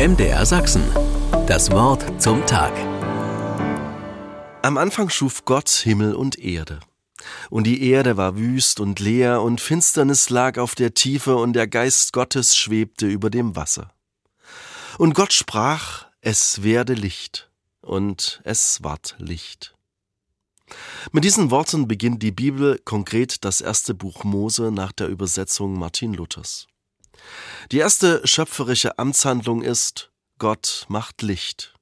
MDR Sachsen. Das Wort zum Tag. Am Anfang schuf Gott Himmel und Erde. Und die Erde war wüst und leer, und Finsternis lag auf der Tiefe, und der Geist Gottes schwebte über dem Wasser. Und Gott sprach, es werde Licht, und es ward Licht. Mit diesen Worten beginnt die Bibel konkret das erste Buch Mose nach der Übersetzung Martin Luthers. Die erste schöpferische Amtshandlung ist, Gott macht Licht.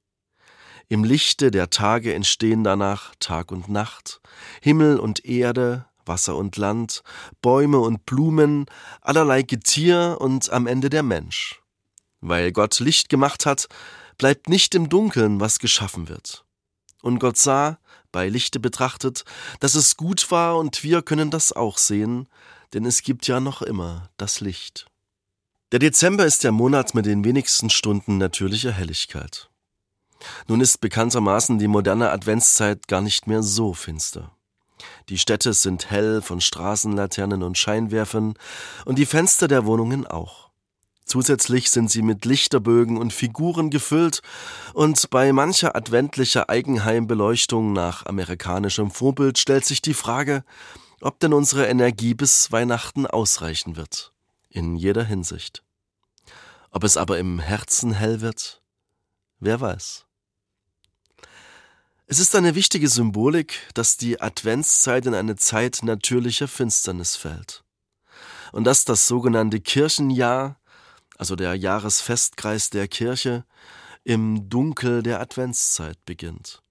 Im Lichte der Tage entstehen danach Tag und Nacht, Himmel und Erde, Wasser und Land, Bäume und Blumen, allerlei Getier und am Ende der Mensch. Weil Gott Licht gemacht hat, bleibt nicht im Dunkeln, was geschaffen wird. Und Gott sah, bei Lichte betrachtet, dass es gut war und wir können das auch sehen, denn es gibt ja noch immer das Licht. Der Dezember ist der Monat mit den wenigsten Stunden natürlicher Helligkeit. Nun ist bekanntermaßen die moderne Adventszeit gar nicht mehr so finster. Die Städte sind hell von Straßenlaternen und Scheinwerfern und die Fenster der Wohnungen auch. Zusätzlich sind sie mit Lichterbögen und Figuren gefüllt und bei mancher adventlicher Eigenheimbeleuchtung nach amerikanischem Vorbild stellt sich die Frage, ob denn unsere Energie bis Weihnachten ausreichen wird in jeder Hinsicht. Ob es aber im Herzen hell wird, wer weiß. Es ist eine wichtige Symbolik, dass die Adventszeit in eine Zeit natürlicher Finsternis fällt. Und dass das sogenannte Kirchenjahr, also der Jahresfestkreis der Kirche, im Dunkel der Adventszeit beginnt.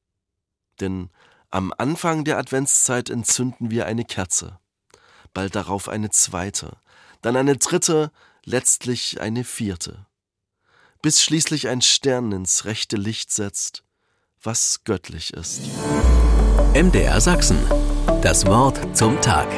Denn am Anfang der Adventszeit entzünden wir eine Kerze, bald darauf eine zweite, dann eine dritte, letztlich eine vierte, bis schließlich ein Stern ins rechte Licht setzt, was göttlich ist. MDR Sachsen. Das Wort zum Tag.